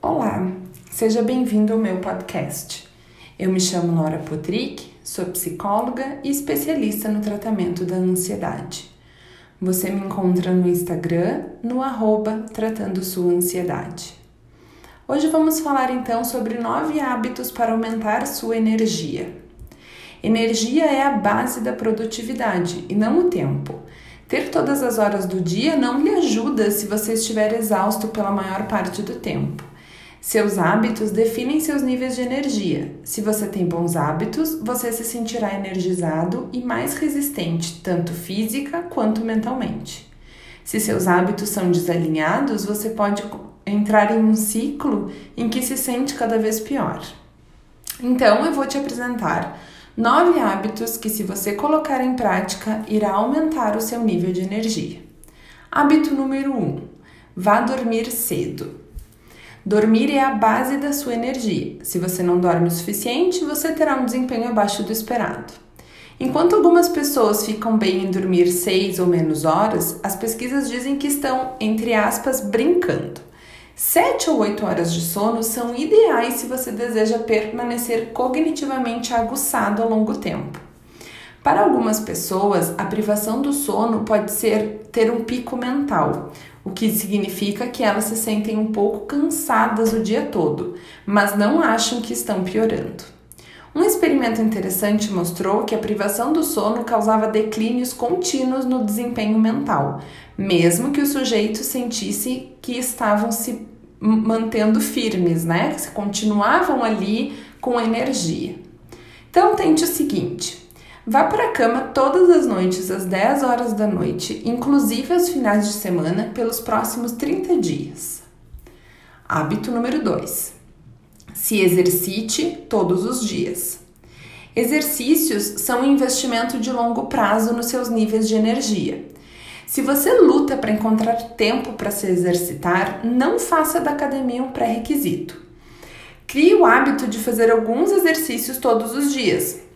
Olá, seja bem-vindo ao meu podcast. Eu me chamo Laura Potrick, sou psicóloga e especialista no tratamento da ansiedade. Você me encontra no Instagram, no arroba Tratando Sua Ansiedade. Hoje vamos falar então sobre nove hábitos para aumentar sua energia. Energia é a base da produtividade e não o tempo. Ter todas as horas do dia não lhe ajuda se você estiver exausto pela maior parte do tempo. Seus hábitos definem seus níveis de energia. Se você tem bons hábitos, você se sentirá energizado e mais resistente, tanto física quanto mentalmente. Se seus hábitos são desalinhados, você pode entrar em um ciclo em que se sente cada vez pior. Então, eu vou te apresentar nove hábitos que, se você colocar em prática, irá aumentar o seu nível de energia. Hábito número 1: um, vá dormir cedo. Dormir é a base da sua energia. Se você não dorme o suficiente, você terá um desempenho abaixo do esperado. Enquanto algumas pessoas ficam bem em dormir seis ou menos horas, as pesquisas dizem que estão, entre aspas, brincando. Sete ou oito horas de sono são ideais se você deseja permanecer cognitivamente aguçado ao longo tempo. Para algumas pessoas, a privação do sono pode ser ter um pico mental, o que significa que elas se sentem um pouco cansadas o dia todo, mas não acham que estão piorando. Um experimento interessante mostrou que a privação do sono causava declínios contínuos no desempenho mental, mesmo que o sujeito sentisse que estavam se mantendo firmes, né? Que continuavam ali com energia. Então tente o seguinte: Vá para a cama todas as noites às 10 horas da noite, inclusive aos finais de semana, pelos próximos 30 dias. Hábito número 2. Se exercite todos os dias. Exercícios são um investimento de longo prazo nos seus níveis de energia. Se você luta para encontrar tempo para se exercitar, não faça da academia um pré-requisito. Crie o hábito de fazer alguns exercícios todos os dias,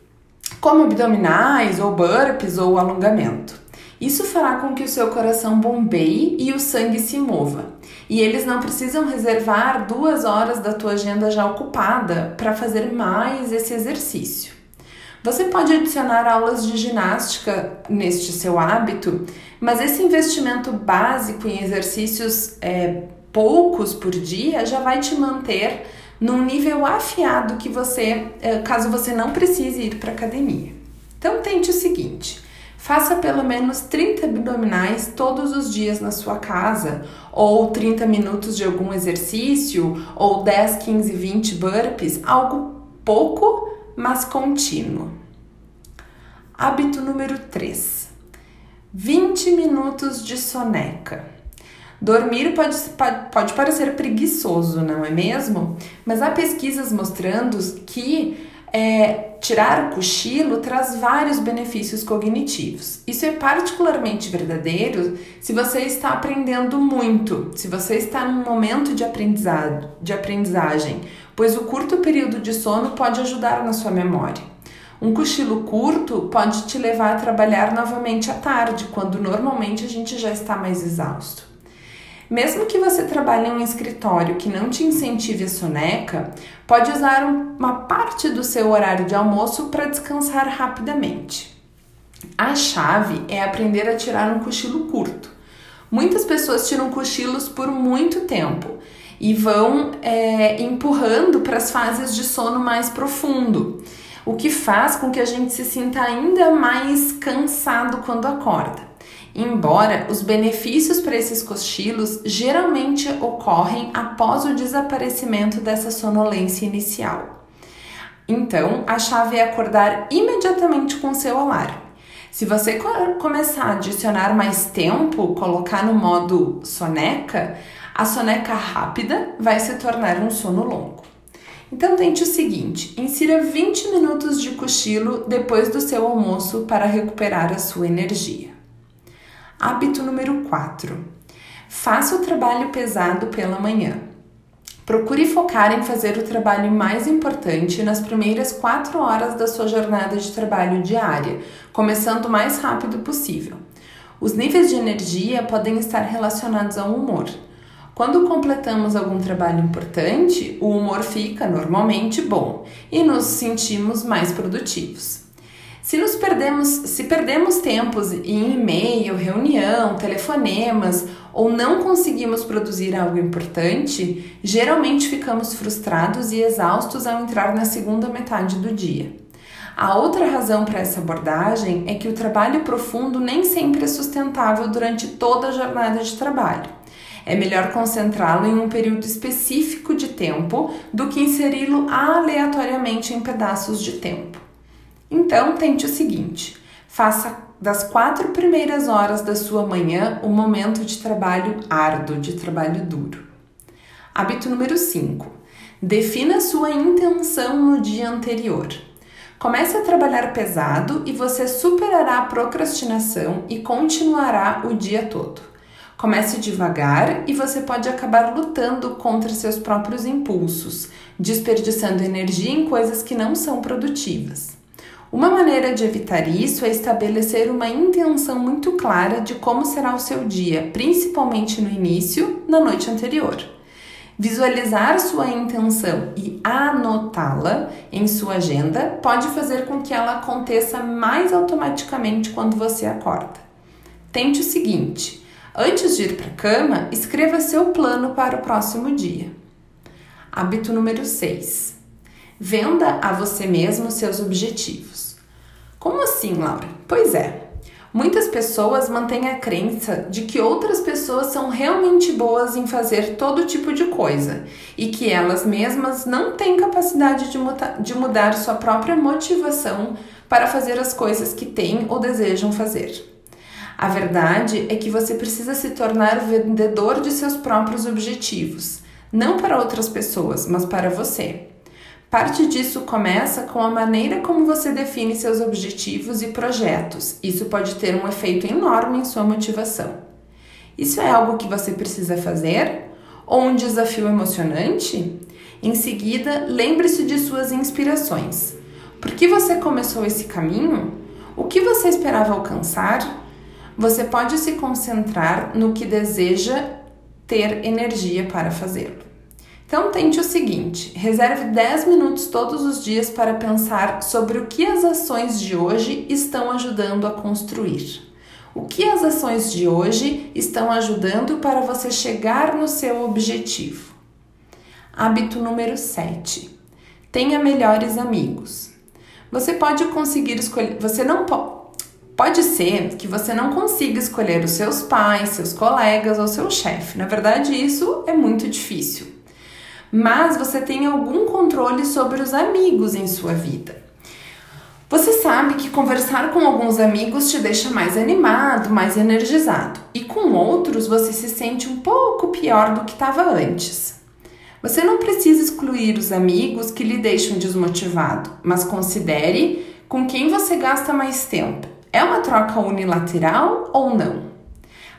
como abdominais ou burpees ou alongamento. Isso fará com que o seu coração bombeie e o sangue se mova. E eles não precisam reservar duas horas da tua agenda já ocupada para fazer mais esse exercício. Você pode adicionar aulas de ginástica neste seu hábito, mas esse investimento básico em exercícios é, poucos por dia já vai te manter num nível afiado que você, é, caso você não precise ir para academia. Então tente o seguinte: faça pelo menos 30 abdominais todos os dias na sua casa, ou 30 minutos de algum exercício, ou 10, 15, 20 burpees, algo pouco, mas contínuo. Hábito número 3: 20 minutos de soneca. Dormir pode, pode parecer preguiçoso, não é mesmo? Mas há pesquisas mostrando que é, tirar o cochilo traz vários benefícios cognitivos. Isso é particularmente verdadeiro se você está aprendendo muito, se você está num momento de aprendizado, de aprendizagem, pois o curto período de sono pode ajudar na sua memória. Um cochilo curto pode te levar a trabalhar novamente à tarde, quando normalmente a gente já está mais exausto. Mesmo que você trabalhe em um escritório que não te incentive a soneca, pode usar uma parte do seu horário de almoço para descansar rapidamente. A chave é aprender a tirar um cochilo curto. Muitas pessoas tiram cochilos por muito tempo e vão é, empurrando para as fases de sono mais profundo, o que faz com que a gente se sinta ainda mais cansado quando acorda. Embora os benefícios para esses cochilos geralmente ocorrem após o desaparecimento dessa sonolência inicial. Então, a chave é acordar imediatamente com seu alarme. Se você começar a adicionar mais tempo, colocar no modo soneca, a soneca rápida vai se tornar um sono longo. Então tente o seguinte: insira 20 minutos de cochilo depois do seu almoço para recuperar a sua energia. Hábito número 4. Faça o trabalho pesado pela manhã. Procure focar em fazer o trabalho mais importante nas primeiras 4 horas da sua jornada de trabalho diária, começando o mais rápido possível. Os níveis de energia podem estar relacionados ao humor. Quando completamos algum trabalho importante, o humor fica normalmente bom e nos sentimos mais produtivos. Se nos perdemos, se perdemos tempos em e-mail, reunião, telefonemas ou não conseguimos produzir algo importante, geralmente ficamos frustrados e exaustos ao entrar na segunda metade do dia. A outra razão para essa abordagem é que o trabalho profundo nem sempre é sustentável durante toda a jornada de trabalho. É melhor concentrá-lo em um período específico de tempo do que inseri-lo aleatoriamente em pedaços de tempo. Então, tente o seguinte: faça das quatro primeiras horas da sua manhã um momento de trabalho árduo, de trabalho duro. Hábito número 5. Defina sua intenção no dia anterior. Comece a trabalhar pesado e você superará a procrastinação e continuará o dia todo. Comece devagar e você pode acabar lutando contra seus próprios impulsos, desperdiçando energia em coisas que não são produtivas. Uma maneira de evitar isso é estabelecer uma intenção muito clara de como será o seu dia, principalmente no início, na noite anterior. Visualizar sua intenção e anotá-la em sua agenda pode fazer com que ela aconteça mais automaticamente quando você acorda. Tente o seguinte: antes de ir para a cama, escreva seu plano para o próximo dia. Hábito número 6. Venda a você mesmo seus objetivos. Como assim, Laura? Pois é, Muitas pessoas mantêm a crença de que outras pessoas são realmente boas em fazer todo tipo de coisa e que elas mesmas não têm capacidade de, de mudar sua própria motivação para fazer as coisas que têm ou desejam fazer. A verdade é que você precisa se tornar vendedor de seus próprios objetivos, não para outras pessoas, mas para você. Parte disso começa com a maneira como você define seus objetivos e projetos. Isso pode ter um efeito enorme em sua motivação. Isso é algo que você precisa fazer? Ou um desafio emocionante? Em seguida, lembre-se de suas inspirações. Por que você começou esse caminho? O que você esperava alcançar? Você pode se concentrar no que deseja ter energia para fazê-lo. Então tente o seguinte: reserve 10 minutos todos os dias para pensar sobre o que as ações de hoje estão ajudando a construir. O que as ações de hoje estão ajudando para você chegar no seu objetivo? Hábito número 7. Tenha melhores amigos. Você pode conseguir escolher, você não pode Pode ser que você não consiga escolher os seus pais, seus colegas ou seu chefe. Na verdade, isso é muito difícil mas você tem algum controle sobre os amigos em sua vida. Você sabe que conversar com alguns amigos te deixa mais animado, mais energizado, e com outros você se sente um pouco pior do que estava antes. Você não precisa excluir os amigos que lhe deixam desmotivado, mas considere com quem você gasta mais tempo. É uma troca unilateral ou não?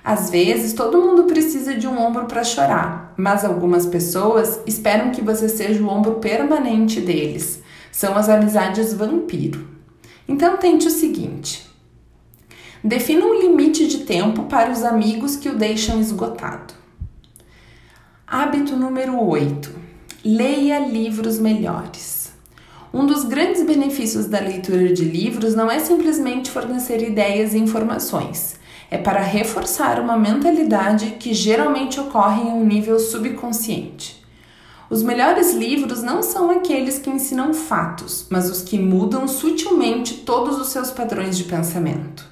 Às vezes, todo mundo precisa de um ombro para chorar, mas algumas pessoas esperam que você seja o ombro permanente deles. São as amizades vampiro. Então, tente o seguinte: defina um limite de tempo para os amigos que o deixam esgotado. Hábito número 8: leia livros melhores. Um dos grandes benefícios da leitura de livros não é simplesmente fornecer ideias e informações é para reforçar uma mentalidade que geralmente ocorre em um nível subconsciente. Os melhores livros não são aqueles que ensinam fatos, mas os que mudam sutilmente todos os seus padrões de pensamento.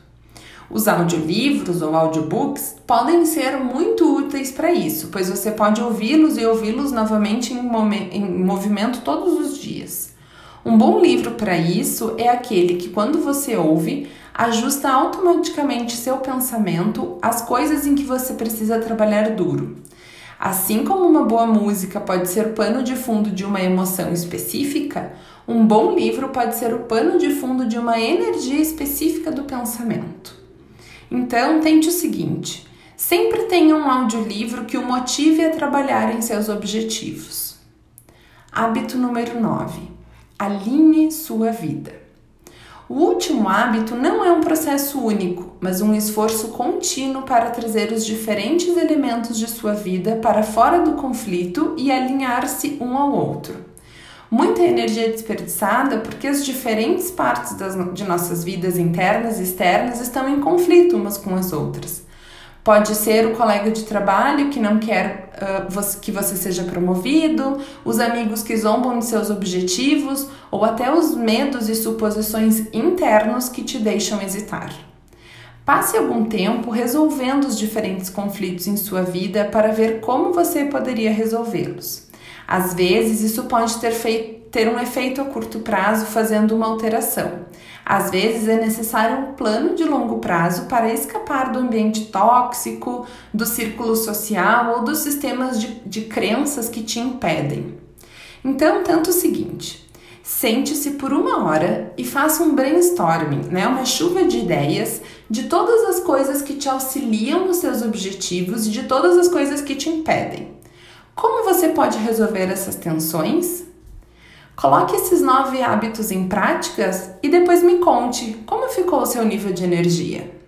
Os audiolivros ou audiobooks podem ser muito úteis para isso, pois você pode ouvi-los e ouvi-los novamente em, em movimento todos os dias. Um bom livro para isso é aquele que, quando você ouve, ajusta automaticamente seu pensamento às coisas em que você precisa trabalhar duro. Assim como uma boa música pode ser pano de fundo de uma emoção específica, um bom livro pode ser o pano de fundo de uma energia específica do pensamento. Então, tente o seguinte: sempre tenha um audiolivro que o motive a trabalhar em seus objetivos. Hábito número 9: alinhe sua vida. O último hábito não é um processo único, mas um esforço contínuo para trazer os diferentes elementos de sua vida para fora do conflito e alinhar-se um ao outro. Muita energia desperdiçada porque as diferentes partes das, de nossas vidas internas e externas estão em conflito umas com as outras. Pode ser o colega de trabalho que não quer uh, que você seja promovido, os amigos que zombam de seus objetivos ou até os medos e suposições internos que te deixam hesitar. Passe algum tempo resolvendo os diferentes conflitos em sua vida para ver como você poderia resolvê-los. Às vezes, isso pode ter, feito, ter um efeito a curto prazo fazendo uma alteração às vezes é necessário um plano de longo prazo para escapar do ambiente tóxico, do círculo social ou dos sistemas de, de crenças que te impedem. Então, tanto o seguinte: sente-se por uma hora e faça um brainstorming, né? uma chuva de ideias de todas as coisas que te auxiliam nos seus objetivos e de todas as coisas que te impedem. Como você pode resolver essas tensões? Coloque esses nove hábitos em práticas e depois me conte como ficou o seu nível de energia.